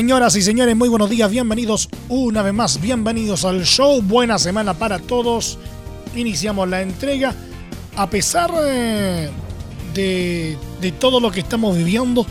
Señoras y señores, muy buenos días, bienvenidos una vez más, bienvenidos al show, buena semana para todos. Iniciamos la entrega. A pesar de, de, todo lo que estamos viviendo,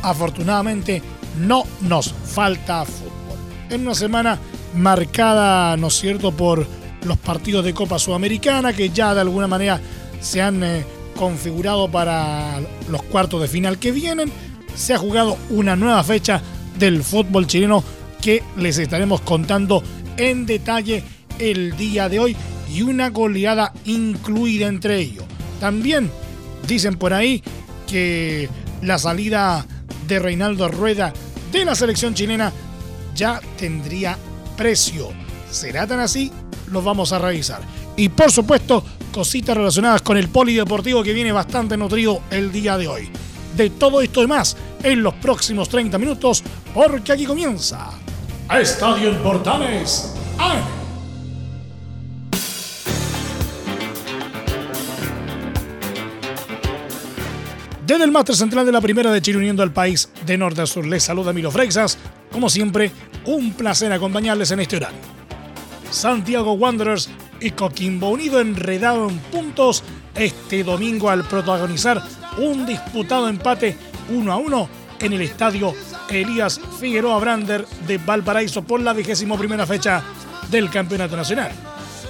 afortunadamente no nos falta fútbol. En una semana marcada, ¿no es cierto?, por los partidos de Copa Sudamericana que ya de alguna manera se han eh, configurado para los cuartos de final que vienen se ha jugado una nueva fecha del fútbol chileno que les estaremos contando en detalle el día de hoy y una goleada incluida entre ellos. También dicen por ahí que la salida de Reinaldo Rueda de la selección chilena ya tendría precio. ¿Será tan así? Lo vamos a revisar. Y por supuesto, cositas relacionadas con el polideportivo que viene bastante nutrido el día de hoy de todo esto y más en los próximos 30 minutos, porque aquí comienza Estadio en Portales Desde el máster central de la primera de Chile uniendo al país de norte a sur, les saluda Milo Freixas. Como siempre, un placer acompañarles en este horario. Santiago Wanderers y Coquimbo Unido enredado en puntos este domingo al protagonizar un disputado empate 1 a 1 en el estadio Elías Figueroa Brander de Valparaíso por la vigésimo primera fecha del Campeonato Nacional.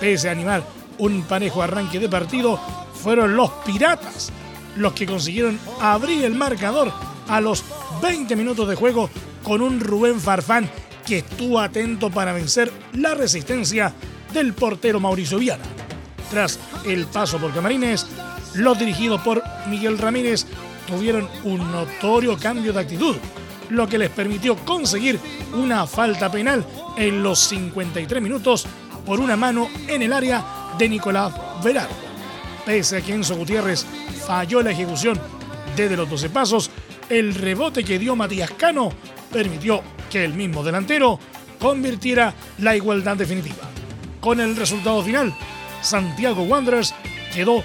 Pese a animar un parejo arranque de partido, fueron los Piratas los que consiguieron abrir el marcador a los 20 minutos de juego con un Rubén Farfán que estuvo atento para vencer la resistencia del portero Mauricio Viana. Tras el paso por Camarines, los dirigidos por Miguel Ramírez tuvieron un notorio cambio de actitud, lo que les permitió conseguir una falta penal en los 53 minutos por una mano en el área de Nicolás Velardo. Pese a que Enzo Gutiérrez falló la ejecución desde los 12 pasos, el rebote que dio Matías Cano permitió que el mismo delantero convirtiera la igualdad definitiva. Con el resultado final, Santiago Wanderers quedó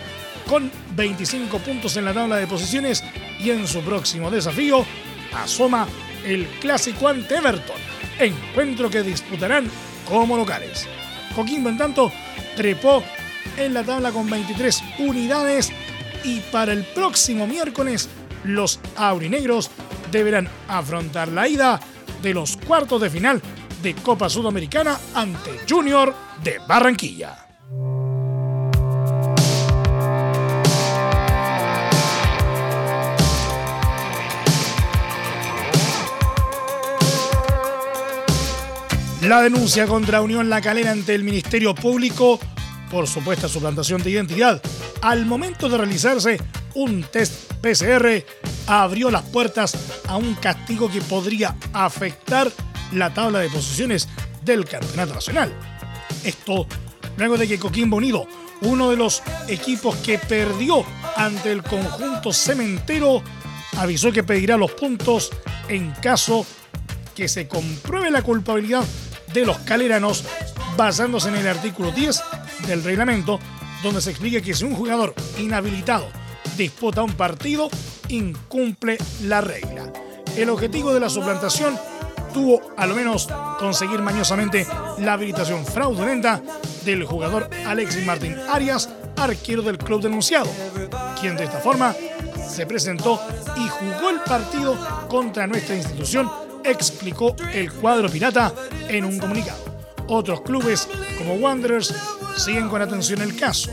con 25 puntos en la tabla de posiciones y en su próximo desafío asoma el clásico ante Everton, encuentro que disputarán como locales. Coquimbo, en tanto, trepó en la tabla con 23 unidades y para el próximo miércoles los aurinegros deberán afrontar la ida de los cuartos de final de Copa Sudamericana ante Junior de Barranquilla. La denuncia contra Unión La Calera ante el Ministerio Público por supuesta suplantación de identidad. Al momento de realizarse un test PCR, abrió las puertas a un castigo que podría afectar la tabla de posiciones del Campeonato Nacional. Esto luego de que Coquimbo Unido, uno de los equipos que perdió ante el conjunto cementero, avisó que pedirá los puntos en caso que se compruebe la culpabilidad de los caleranos basándose en el artículo 10 del reglamento, donde se explica que si un jugador inhabilitado disputa un partido, incumple la regla. El objetivo de la suplantación tuvo al menos conseguir mañosamente la habilitación fraudulenta del jugador Alexis Martín Arias, arquero del club denunciado, quien de esta forma se presentó y jugó el partido contra nuestra institución explicó el cuadro pirata en un comunicado. Otros clubes, como Wanderers, siguen con atención el caso,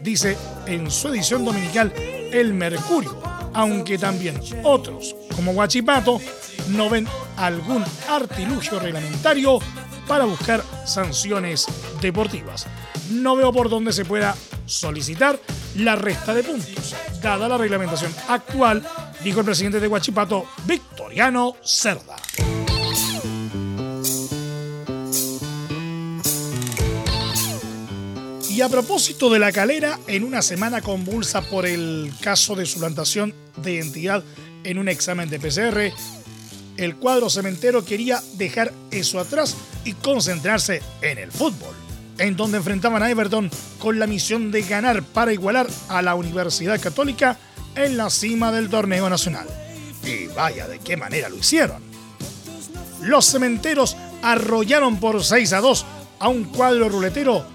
dice en su edición dominical El Mercurio, aunque también otros, como Guachipato, no ven algún artilugio reglamentario para buscar sanciones deportivas. No veo por dónde se pueda solicitar la resta de puntos, dada la reglamentación actual dijo el presidente de Huachipato, Victoriano Cerda. Y a propósito de la calera, en una semana convulsa por el caso de suplantación de identidad en un examen de PCR, el cuadro cementero quería dejar eso atrás y concentrarse en el fútbol, en donde enfrentaban a Everton con la misión de ganar para igualar a la Universidad Católica en la cima del torneo nacional. Y vaya de qué manera lo hicieron. Los cementeros arrollaron por 6 a 2 a un cuadro ruletero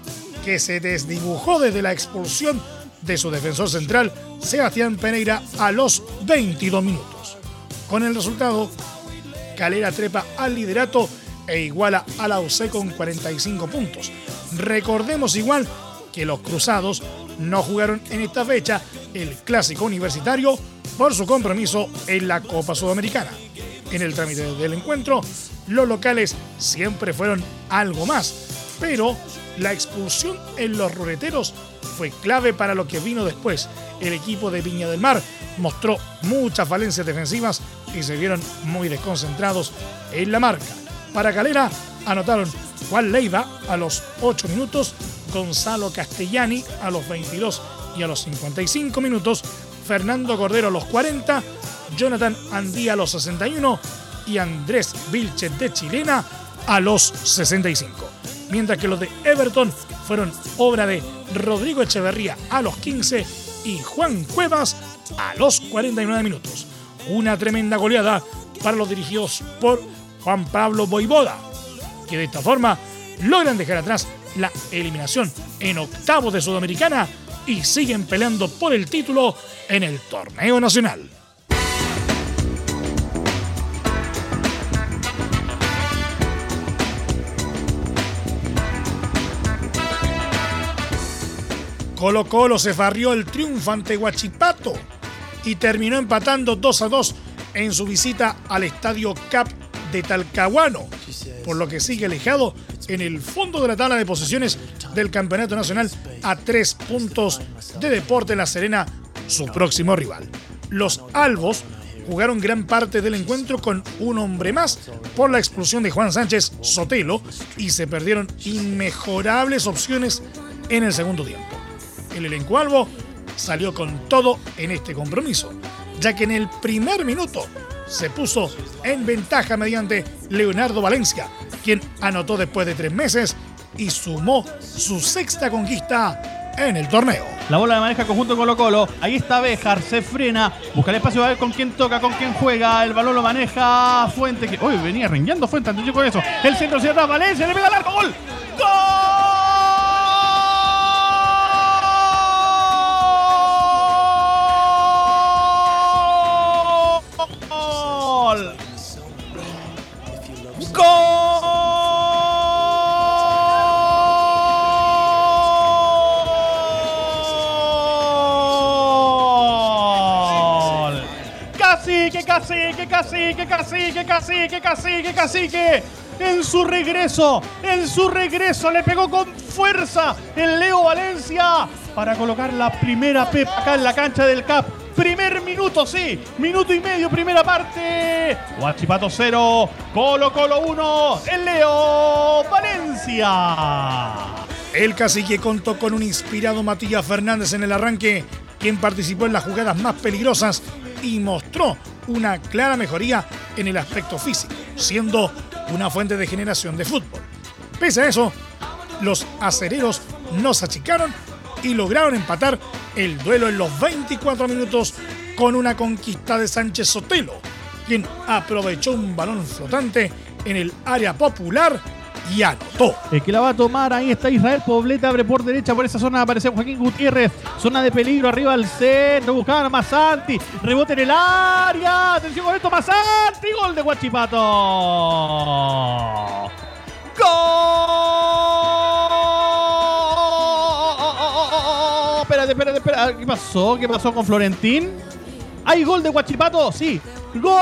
que se desdibujó desde la expulsión de su defensor central, Sebastián Pereira, a los 22 minutos. Con el resultado, Calera trepa al liderato e iguala a la UC con 45 puntos. Recordemos igual que los Cruzados no jugaron en esta fecha el clásico universitario por su compromiso en la Copa Sudamericana. En el trámite del encuentro, los locales siempre fueron algo más, pero la expulsión en los ruleteros fue clave para lo que vino después. El equipo de Viña del Mar mostró muchas falencias defensivas y se vieron muy desconcentrados en la marca. Para Calera anotaron Juan Leiva a los 8 minutos, Gonzalo Castellani a los 22 y a los 55 minutos, Fernando Cordero a los 40, Jonathan Andía a los 61 y Andrés Vilches de Chilena a los 65 mientras que los de Everton fueron obra de Rodrigo Echeverría a los 15 y Juan Cuevas a los 49 minutos. Una tremenda goleada para los dirigidos por Juan Pablo Boivoda, que de esta forma logran dejar atrás la eliminación en octavos de Sudamericana y siguen peleando por el título en el torneo nacional. Colo Colo se farrió el triunfo ante Huachipato y terminó empatando 2 a 2 en su visita al estadio CAP de Talcahuano, por lo que sigue alejado en el fondo de la tabla de posiciones del Campeonato Nacional a tres puntos de Deporte La Serena, su próximo rival. Los Albos jugaron gran parte del encuentro con un hombre más por la expulsión de Juan Sánchez Sotelo y se perdieron inmejorables opciones en el segundo tiempo el elenco albo salió con todo en este compromiso, ya que en el primer minuto se puso en ventaja mediante Leonardo Valencia, quien anotó después de tres meses y sumó su sexta conquista en el torneo. La bola de maneja conjunto Colo Colo. Ahí está Bejar, se frena, busca el espacio a ver con quién toca, con quién juega. El balón lo maneja Fuente. Que, uy, venía rengueando Fuente, antes con eso. El centro atrás, Valencia, le pega el arco, gol. ¡Gol! Cacique, cacique, cacique, cacique, cacique, cacique. En su regreso, en su regreso le pegó con fuerza el Leo Valencia para colocar la primera pepa acá en la cancha del CAP. Primer minuto, sí, minuto y medio, primera parte. Guachipato 0, Colo Colo 1, el Leo Valencia. El cacique contó con un inspirado Matías Fernández en el arranque, quien participó en las jugadas más peligrosas y mostró una clara mejoría en el aspecto físico, siendo una fuente de generación de fútbol. Pese a eso, los acereros no se achicaron y lograron empatar el duelo en los 24 minutos con una conquista de Sánchez Sotelo, quien aprovechó un balón flotante en el área popular y anotó. El que la va a tomar, ahí está Israel Poblete, abre por derecha, por esa zona aparece Joaquín Gutiérrez, zona de peligro arriba al centro, buscaban a Masanti, rebote en el área, atención con esto, Masanti, gol de Guachipato. ¡Gol! ¿Qué pasó? ¿Qué pasó con Florentín? ¿Hay gol de Guachipato? Sí. ¡Gol!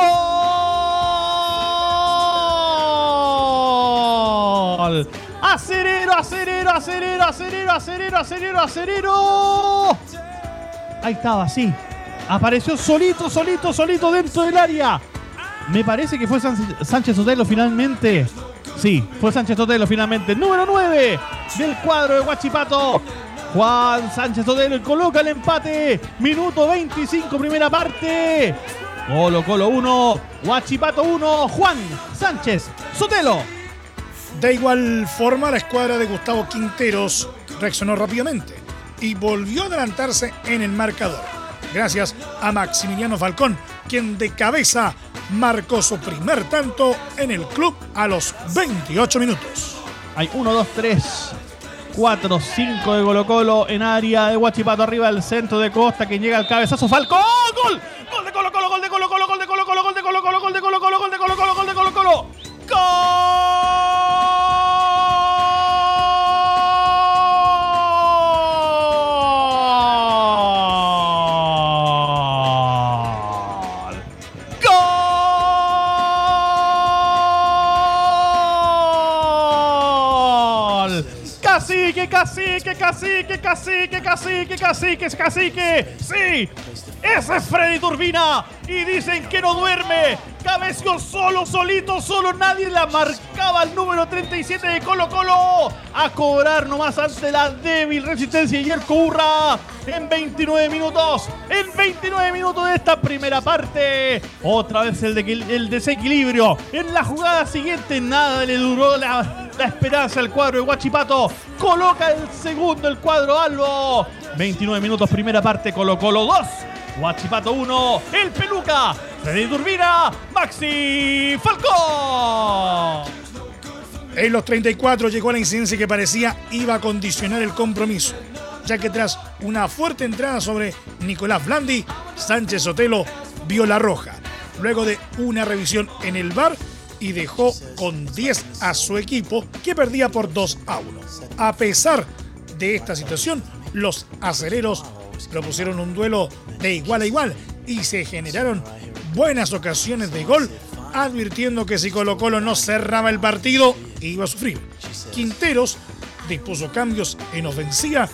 Acerero, acerero, acerero, acerero, acerero, acerero, acerero. Ahí estaba, sí. Apareció solito, solito, solito dentro del área. Me parece que fue Sánchez Sotelo finalmente. Sí, fue Sánchez Sotelo finalmente. Número 9 del cuadro de Guachipato. Juan Sánchez Sotelo coloca el empate. Minuto 25, primera parte. Colo Colo 1, Guachipato 1, Juan Sánchez Sotelo. De igual forma, la escuadra de Gustavo Quinteros reaccionó rápidamente y volvió a adelantarse en el marcador, gracias a Maximiliano Falcón, quien de cabeza marcó su primer tanto en el club a los 28 minutos. Hay 1, 2, 3, 4, 5 de Colo Colo en área de Guachipato arriba del centro de Costa, que llega al cabezazo Falcón. ¡Gol! ¡Gol de Colo Colo! ¡Gol de Colo Colo! ¡Gol de Colo Colo! ¡Gol de Colo Colo! ¡Gol de Colo Colo! ¡Gol de Colo Colo! ¡Gol de Colo Colo! Cacique, cacique, cacique, cacique, cacique, cacique. Sí, ese es Freddy Turbina. Y dicen que no duerme. Cabeció solo, solito, solo. Nadie la marcaba el número 37 de Colo Colo. A cobrar nomás ante la débil resistencia de Yerko Urra. En 29 minutos. En 29 minutos de esta primera parte. Otra vez el, el desequilibrio. En la jugada siguiente nada le duró la, la esperanza al cuadro de Guachipato. Coloca el segundo el cuadro Albo. 29 minutos primera parte. Colo Colo 2. Guachipato 1, el Peluca, Freddy Turbina, Maxi Falcón. En los 34 llegó la incidencia que parecía iba a condicionar el compromiso, ya que tras una fuerte entrada sobre Nicolás Blandi, Sánchez Sotelo vio la roja, luego de una revisión en el bar y dejó con 10 a su equipo que perdía por 2 a 1. A pesar de esta situación, los acereros propusieron un duelo de igual a igual y se generaron buenas ocasiones de gol, advirtiendo que si Colo Colo no cerraba el partido, iba a sufrir. Quinteros dispuso cambios en ofensiva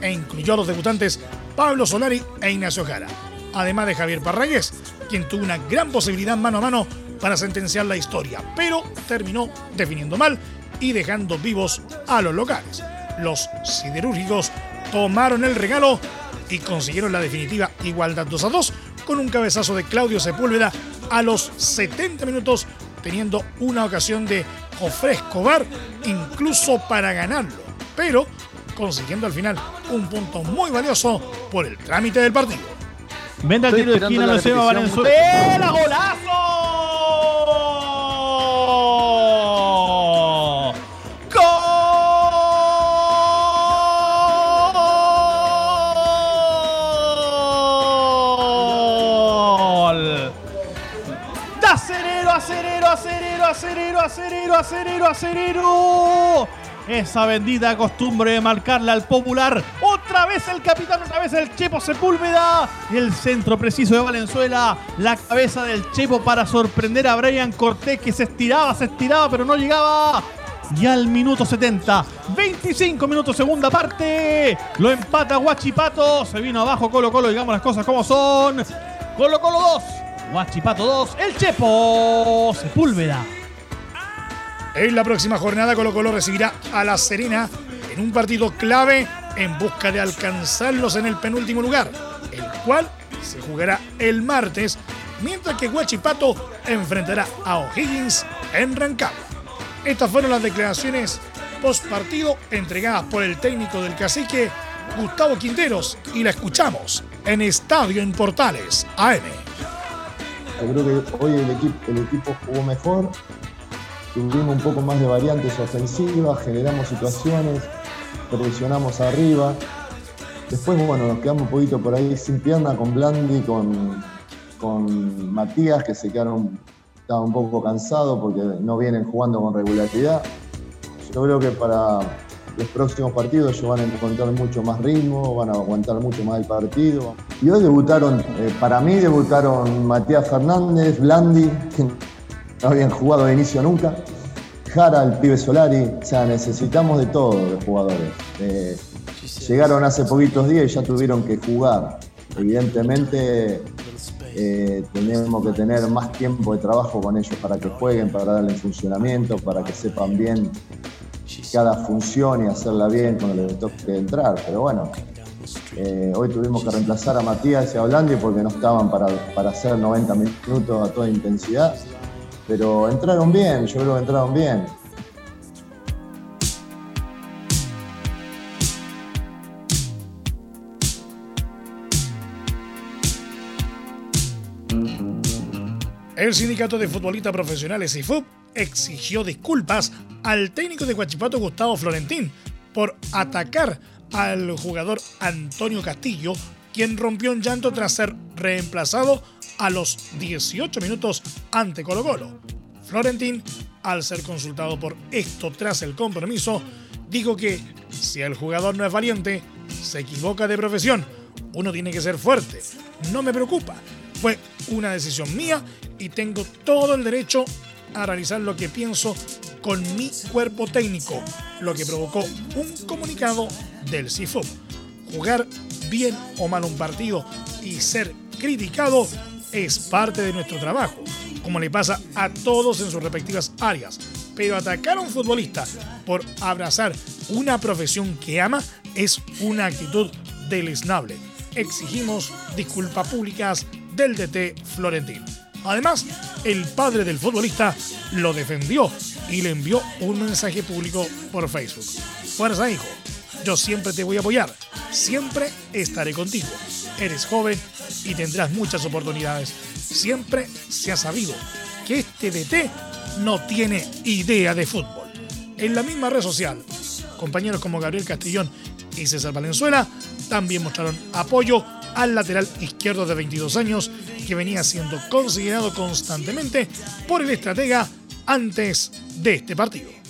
e incluyó a los debutantes Pablo Solari e Ignacio Jara, además de Javier Parragués, quien tuvo una gran posibilidad mano a mano para sentenciar la historia, pero terminó definiendo mal y dejando vivos a los locales. Los siderúrgicos tomaron el regalo y consiguieron la definitiva igualdad 2 a 2 con un cabezazo de Claudio Sepúlveda a los 70 minutos, teniendo una ocasión de Jofre Escobar incluso para ganarlo, pero consiguiendo al final un punto muy valioso por el trámite del partido. Venda el tiro de esquina, lo Valenzuela. ¡Golazo! Acerero, acerero, acerero, acerero. Esa bendita costumbre de marcarle al popular. Otra vez el capitán, otra vez el Chepo Sepúlveda. El centro preciso de Valenzuela. La cabeza del Chepo para sorprender a Brian Cortés que se estiraba, se estiraba, pero no llegaba. Y al minuto 70, 25 minutos segunda parte. Lo empata Guachipato. Se vino abajo Colo Colo, digamos las cosas como son. Colo Colo 2, Guachipato 2. El Chepo Sepúlveda. En la próxima jornada Colo Colo recibirá a La Serena en un partido clave en busca de alcanzarlos en el penúltimo lugar, el cual se jugará el martes, mientras que Huachipato enfrentará a O'Higgins en Rancagua. Estas fueron las declaraciones post partido entregadas por el técnico del cacique Gustavo Quinteros y la escuchamos en Estadio en Portales AM. Yo creo que hoy el equipo, el equipo jugó mejor, tuvimos un poco más de variantes ofensivas, generamos situaciones, presionamos arriba. Después, bueno, nos quedamos un poquito por ahí sin pierna con Blandi, con, con Matías, que se quedaron, estaban un poco cansados porque no vienen jugando con regularidad. Yo creo que para los próximos partidos ellos van a encontrar mucho más ritmo, van a aguantar mucho más el partido. Y hoy debutaron, eh, para mí debutaron Matías Fernández, Blandi, no habían jugado de inicio nunca. Jara, el pibe Solari, o sea, necesitamos de todos los jugadores. Eh, llegaron hace poquitos días y ya tuvieron que jugar. evidentemente eh, tenemos que tener más tiempo de trabajo con ellos para que jueguen, para darle funcionamiento, para que sepan bien cada función y hacerla bien cuando les toque entrar. Pero bueno, eh, hoy tuvimos que reemplazar a Matías y a Blandi porque no estaban para, para hacer 90 minutos a toda intensidad. Pero entraron bien, yo creo que entraron bien. El sindicato de futbolistas profesionales IFUB exigió disculpas al técnico de Guachipato Gustavo Florentín por atacar al jugador Antonio Castillo, quien rompió en llanto tras ser reemplazado a los 18 minutos ante Colo Colo. Florentín, al ser consultado por esto tras el compromiso, dijo que si el jugador no es valiente, se equivoca de profesión. Uno tiene que ser fuerte. No me preocupa. Fue una decisión mía y tengo todo el derecho a realizar lo que pienso con mi cuerpo técnico, lo que provocó un comunicado del CIFUB. Jugar bien o mal un partido y ser criticado es parte de nuestro trabajo, como le pasa a todos en sus respectivas áreas. Pero atacar a un futbolista por abrazar una profesión que ama es una actitud deleznable. Exigimos disculpas públicas del DT Florentín. Además, el padre del futbolista lo defendió y le envió un mensaje público por Facebook. Fuerza, hijo. Yo siempre te voy a apoyar. Siempre estaré contigo. Eres joven y tendrás muchas oportunidades. Siempre se ha sabido que este DT no tiene idea de fútbol. En la misma red social, compañeros como Gabriel Castellón y César Valenzuela también mostraron apoyo al lateral izquierdo de 22 años que venía siendo considerado constantemente por el estratega antes de este partido.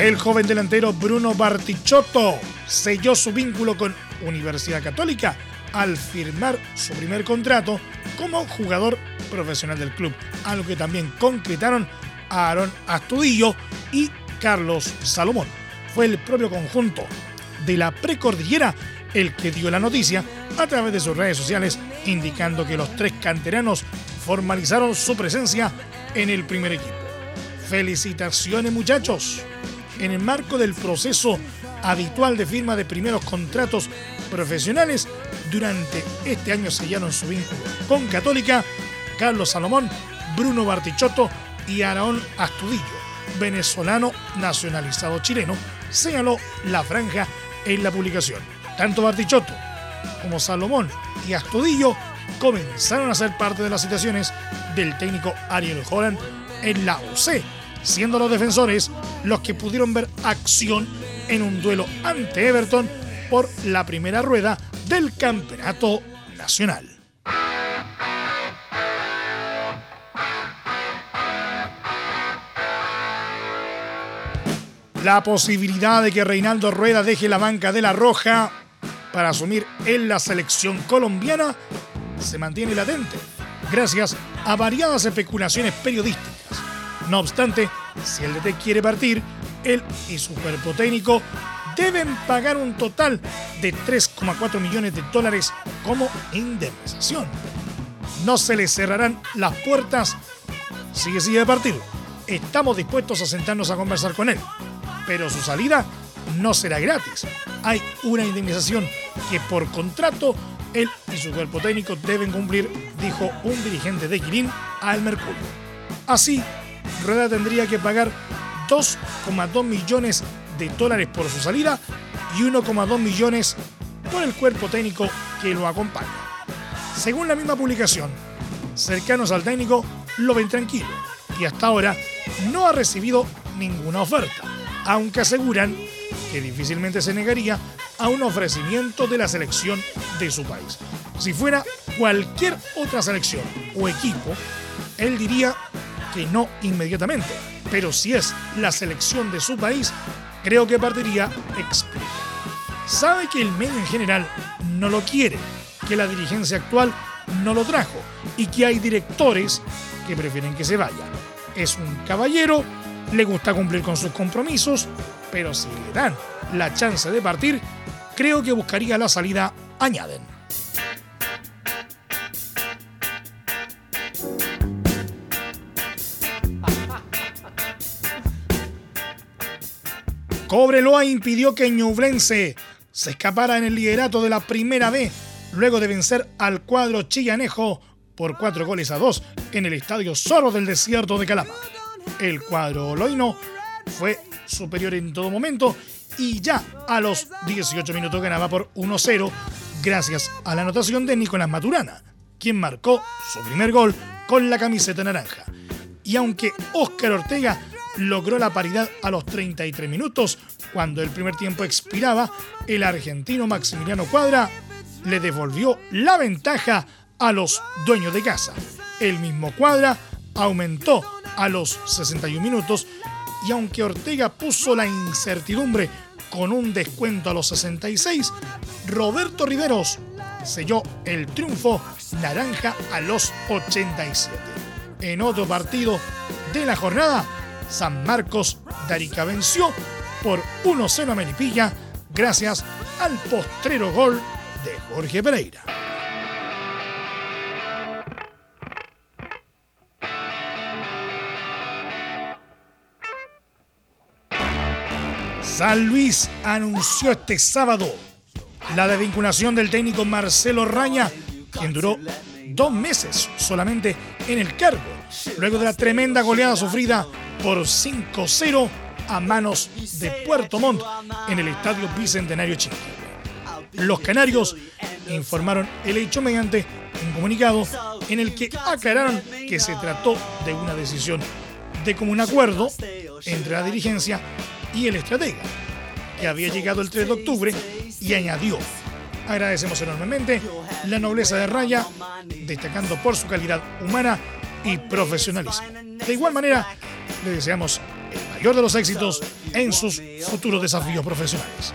El joven delantero Bruno Bartichotto selló su vínculo con Universidad Católica al firmar su primer contrato como jugador profesional del club, algo que también concretaron Aaron Astudillo y Carlos Salomón. Fue el propio conjunto de la precordillera el que dio la noticia a través de sus redes sociales, indicando que los tres canteranos formalizaron su presencia en el primer equipo. Felicitaciones muchachos. En el marco del proceso habitual de firma de primeros contratos profesionales, durante este año sellaron su vínculo con Católica, Carlos Salomón, Bruno Bartichotto y Araón Astudillo, venezolano nacionalizado chileno, señaló la franja en la publicación. Tanto Bartichotto como Salomón y Astudillo comenzaron a ser parte de las situaciones del técnico Ariel Holland en la UC, siendo los defensores los que pudieron ver acción en un duelo ante Everton por la primera rueda del campeonato nacional. La posibilidad de que Reinaldo Rueda deje la banca de la Roja para asumir en la selección colombiana se mantiene latente, gracias a variadas especulaciones periodísticas. No obstante, si el DT quiere partir, él y su cuerpo técnico deben pagar un total de 3,4 millones de dólares como indemnización. No se le cerrarán las puertas si decide partir. Estamos dispuestos a sentarnos a conversar con él pero su salida no será gratis. Hay una indemnización que por contrato él y su cuerpo técnico deben cumplir, dijo un dirigente de Quirín al Mercurio. Así, Rueda tendría que pagar 2,2 millones de dólares por su salida y 1,2 millones por el cuerpo técnico que lo acompaña. Según la misma publicación, cercanos al técnico lo ven tranquilo y hasta ahora no ha recibido ninguna oferta aunque aseguran que difícilmente se negaría a un ofrecimiento de la selección de su país. Si fuera cualquier otra selección o equipo, él diría que no inmediatamente, pero si es la selección de su país, creo que partiría explica. Sabe que el medio en general no lo quiere, que la dirigencia actual no lo trajo y que hay directores que prefieren que se vaya. Es un caballero le gusta cumplir con sus compromisos, pero si le dan la chance de partir, creo que buscaría la salida, añaden. Cobreloa impidió que Ñublense se escapara en el liderato de la primera B luego de vencer al cuadro chillanejo por cuatro goles a dos en el estadio Zorro del Desierto de Calama. El cuadro loino fue superior en todo momento y ya a los 18 minutos ganaba por 1-0 gracias a la anotación de Nicolás Maturana, quien marcó su primer gol con la camiseta naranja. Y aunque Óscar Ortega logró la paridad a los 33 minutos, cuando el primer tiempo expiraba, el argentino Maximiliano Cuadra le devolvió la ventaja a los dueños de casa. El mismo Cuadra aumentó a los 61 minutos y aunque Ortega puso la incertidumbre con un descuento a los 66, Roberto Riveros selló el triunfo naranja a los 87. En otro partido de la jornada, San Marcos Darica venció por 1-0 a Melipilla gracias al postrero gol de Jorge Pereira. San Luis anunció este sábado la desvinculación del técnico Marcelo Raña, quien duró dos meses solamente en el cargo, luego de la tremenda goleada sufrida por 5-0 a manos de Puerto Montt en el Estadio Bicentenario Chile. Los canarios informaron el hecho mediante un comunicado en el que aclararon que se trató de una decisión de común acuerdo entre la dirigencia y el estratega, que había llegado el 3 de octubre y añadió, agradecemos enormemente la nobleza de Raya, destacando por su calidad humana y profesionalismo. De igual manera, le deseamos el mayor de los éxitos en sus futuros desafíos profesionales.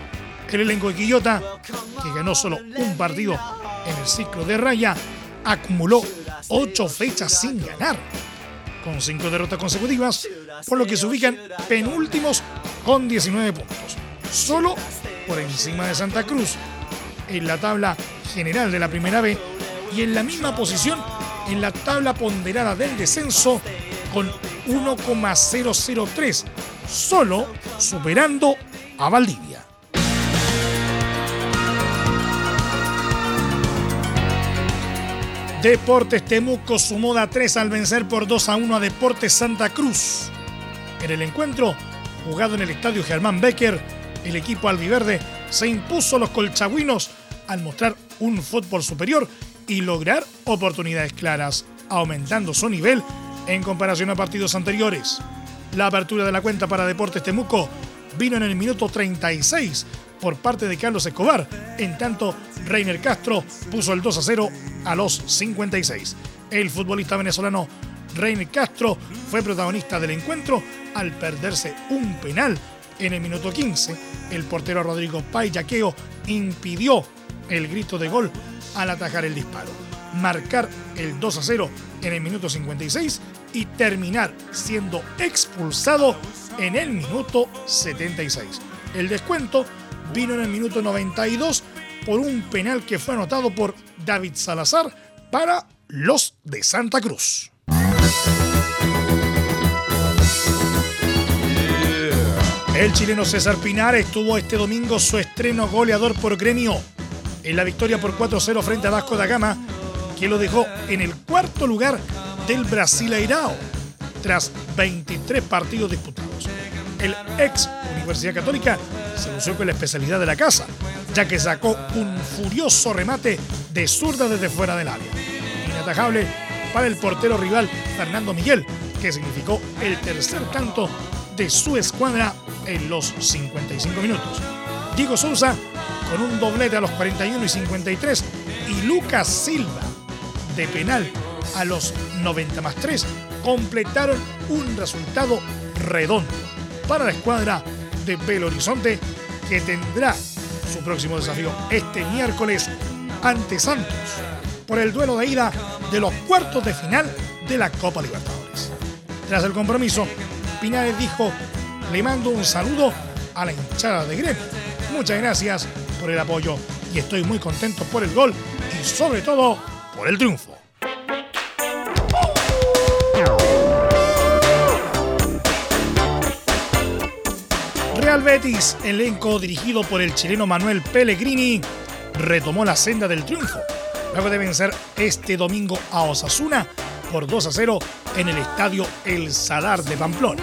El elenco de Quillota, que ganó solo un partido en el ciclo de Raya, acumuló ocho fechas sin ganar, con cinco derrotas consecutivas, por lo que se ubican penúltimos con 19 puntos, solo por encima de Santa Cruz, en la tabla general de la Primera B y en la misma posición en la tabla ponderada del descenso con 1,003, solo superando a Valdivia. Deportes Temuco sumó da 3 al vencer por 2 a 1 a Deportes Santa Cruz. En el encuentro, jugado en el estadio Germán Becker, el equipo albiverde se impuso a los colchagüinos al mostrar un fútbol superior y lograr oportunidades claras, aumentando su nivel en comparación a partidos anteriores. La apertura de la cuenta para Deportes Temuco vino en el minuto 36 por parte de Carlos Escobar, en tanto Reiner Castro puso el 2 a 0 a los 56. El futbolista venezolano Reiner Castro fue protagonista del encuentro al perderse un penal en el minuto 15. El portero Rodrigo Payaqueo impidió el grito de gol al atajar el disparo. Marcar el 2 a 0 en el minuto 56 y terminar siendo expulsado en el minuto 76. El descuento vino en el minuto 92 por un penal que fue anotado por David Salazar para los de Santa Cruz. El chileno César Pinar estuvo este domingo su estreno goleador por gremio en la victoria por 4-0 frente a Vasco da Gama, que lo dejó en el cuarto lugar del Brasileirao tras 23 partidos disputados. El ex Universidad Católica se lució con la especialidad de la casa, ya que sacó un furioso remate de zurda desde fuera del área. Inatajable para el portero rival Fernando Miguel, que significó el tercer tanto de su escuadra en los 55 minutos. Diego Sousa con un doblete a los 41 y 53 y Lucas Silva de penal a los 90 más 3 completaron un resultado redondo para la escuadra de Belo Horizonte que tendrá su próximo desafío este miércoles ante Santos por el duelo de ida de los cuartos de final de la Copa Libertadores. Tras el compromiso, Pinares dijo, le mando un saludo a la hinchada de Gremio. Muchas gracias por el apoyo y estoy muy contento por el gol y sobre todo por el triunfo. Real Betis, elenco dirigido por el chileno Manuel Pellegrini, retomó la senda del triunfo, luego de vencer este domingo a Osasuna por 2 a 0 en el estadio El Sadar de Pamplona.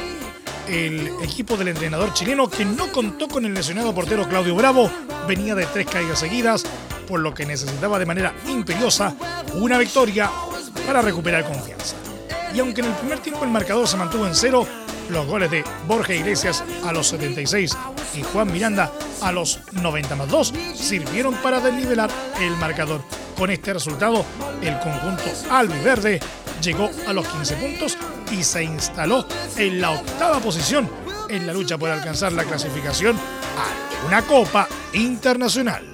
El equipo del entrenador chileno, que no contó con el lesionado portero Claudio Bravo, venía de tres caídas seguidas, por lo que necesitaba de manera imperiosa una victoria para recuperar confianza. Y aunque en el primer tiempo el marcador se mantuvo en cero, los goles de Borja Iglesias a los 76 y Juan Miranda a los 90 más 2 sirvieron para desnivelar el marcador. Con este resultado, el conjunto albiverde llegó a los 15 puntos y se instaló en la octava posición en la lucha por alcanzar la clasificación a una Copa Internacional.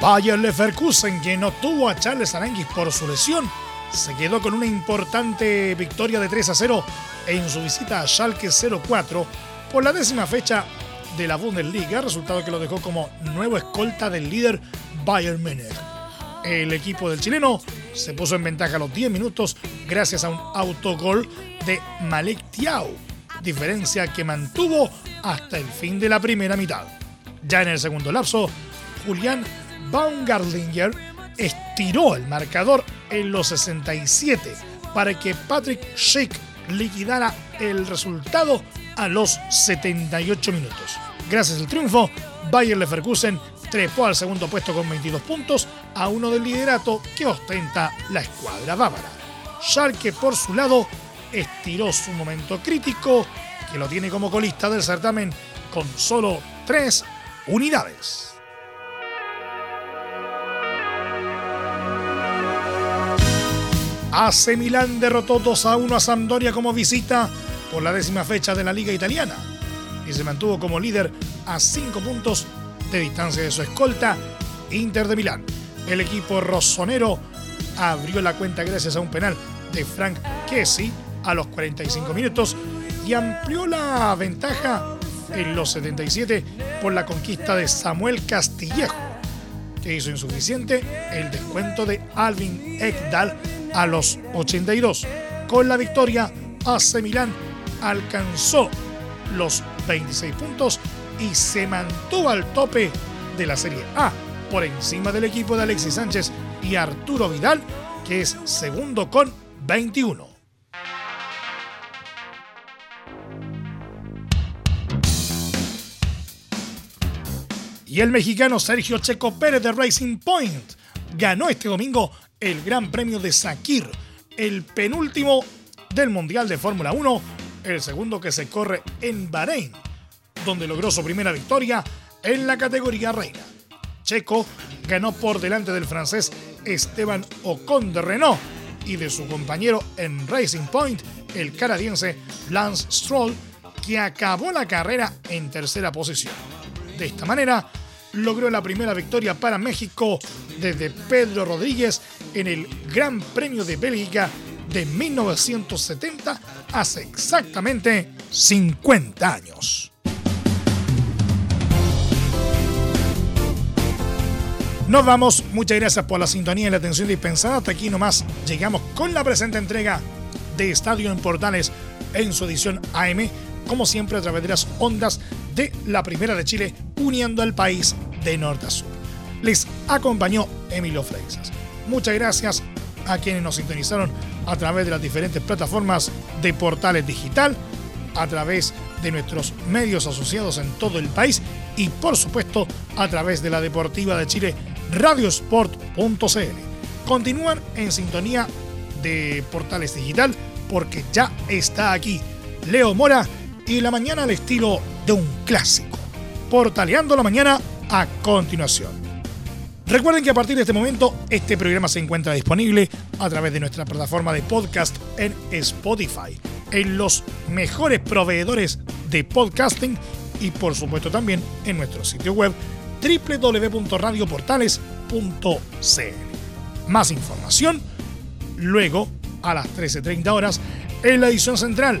Bayer Leverkusen, que no tuvo a Charles Aranguis por su lesión, se quedó con una importante victoria de 3 a 0 en su visita a Schalke 04 por la décima fecha de la Bundesliga, resultado que lo dejó como nuevo escolta del líder Bayern Múnich. El equipo del chileno se puso en ventaja a los 10 minutos gracias a un autogol de Malek Tiao, diferencia que mantuvo hasta el fin de la primera mitad. Ya en el segundo lapso, Julián Baumgartlinger estiró el marcador en los 67 para que Patrick Schick liquidara el resultado a los 78 minutos. Gracias al triunfo, Bayer Leverkusen trepó al segundo puesto con 22 puntos a uno del liderato que ostenta la escuadra bávara. Schalke por su lado estiró su momento crítico que lo tiene como colista del certamen con solo 3 unidades. AC Milán derrotó 2 a 1 a Sampdoria como visita por la décima fecha de la Liga Italiana y se mantuvo como líder a 5 puntos de distancia de su escolta Inter de Milán. El equipo rossonero abrió la cuenta gracias a un penal de Frank Kessi a los 45 minutos y amplió la ventaja en los 77 por la conquista de Samuel Castillejo, que hizo insuficiente el descuento de Alvin Ekdal a los 82. Con la victoria, AC Milán alcanzó los 26 puntos y se mantuvo al tope de la Serie A, por encima del equipo de Alexis Sánchez y Arturo Vidal, que es segundo con 21. Y el mexicano Sergio Checo Pérez de Racing Point ganó este domingo el Gran Premio de Sakir, el penúltimo del Mundial de Fórmula 1, el segundo que se corre en Bahrein, donde logró su primera victoria en la categoría reina. Checo ganó por delante del francés Esteban Ocon de Renault y de su compañero en Racing Point, el canadiense Lance Stroll, que acabó la carrera en tercera posición. De esta manera, logró la primera victoria para México desde Pedro Rodríguez en el Gran Premio de Bélgica de 1970, hace exactamente 50 años. Nos vamos, muchas gracias por la sintonía y la atención dispensada. Hasta aquí nomás llegamos con la presente entrega de Estadio en Portales en su edición AM, como siempre a través de las ondas de la Primera de Chile, uniendo al país de norte a sur. Les acompañó Emilio Freixas. Muchas gracias a quienes nos sintonizaron a través de las diferentes plataformas de portales digital, a través de nuestros medios asociados en todo el país y por supuesto a través de la Deportiva de Chile radiosport.cl. Continúan en sintonía de Portales Digital porque ya está aquí Leo Mora y la mañana al estilo de un clásico. Portaleando la mañana a continuación. Recuerden que a partir de este momento este programa se encuentra disponible a través de nuestra plataforma de podcast en Spotify, en los mejores proveedores de podcasting y por supuesto también en nuestro sitio web www.radioportales.cl. Más información luego a las 13.30 horas en la edición central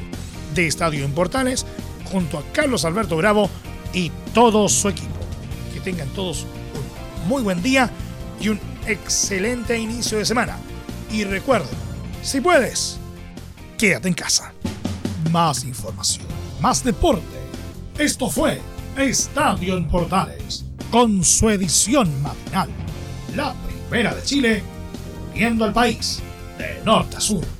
de Estadio en Portales junto a Carlos Alberto Bravo y todo su equipo. Que tengan todos un muy buen día y un excelente inicio de semana. Y recuerden, si puedes, quédate en casa. Más información, más deporte. Esto fue Estadio en Portales, con su edición matinal. La primera de Chile, viendo al país de norte a sur.